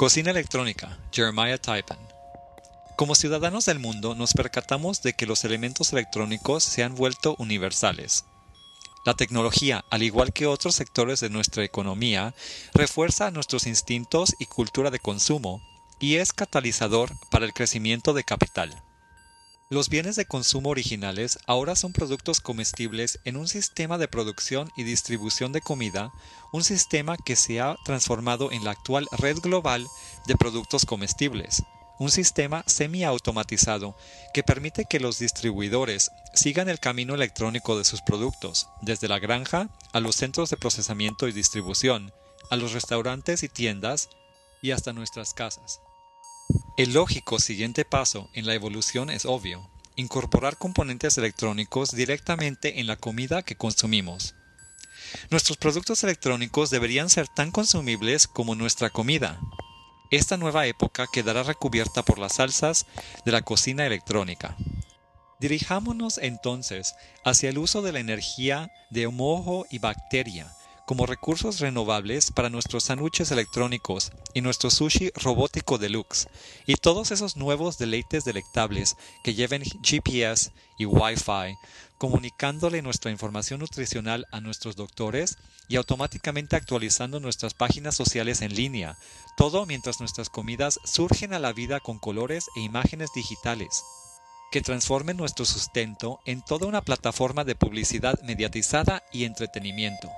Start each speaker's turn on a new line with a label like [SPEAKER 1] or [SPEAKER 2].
[SPEAKER 1] Cocina electrónica, Jeremiah Typen. Como ciudadanos del mundo nos percatamos de que los elementos electrónicos se han vuelto universales. La tecnología, al igual que otros sectores de nuestra economía, refuerza nuestros instintos y cultura de consumo y es catalizador para el crecimiento de capital. Los bienes de consumo originales ahora son productos comestibles en un sistema de producción y distribución de comida, un sistema que se ha transformado en la actual red global de productos comestibles, un sistema semi-automatizado que permite que los distribuidores sigan el camino electrónico de sus productos, desde la granja a los centros de procesamiento y distribución, a los restaurantes y tiendas y hasta nuestras casas. El lógico siguiente paso en la evolución es obvio, incorporar componentes electrónicos directamente en la comida que consumimos. Nuestros productos electrónicos deberían ser tan consumibles como nuestra comida. Esta nueva época quedará recubierta por las salsas de la cocina electrónica. Dirijámonos entonces hacia el uso de la energía de mojo y bacteria como recursos renovables para nuestros sándwiches electrónicos y nuestro sushi robótico deluxe y todos esos nuevos deleites delectables que lleven GPS y Wi-Fi, comunicándole nuestra información nutricional a nuestros doctores y automáticamente actualizando nuestras páginas sociales en línea, todo mientras nuestras comidas surgen a la vida con colores e imágenes digitales que transformen nuestro sustento en toda una plataforma de publicidad mediatizada y entretenimiento.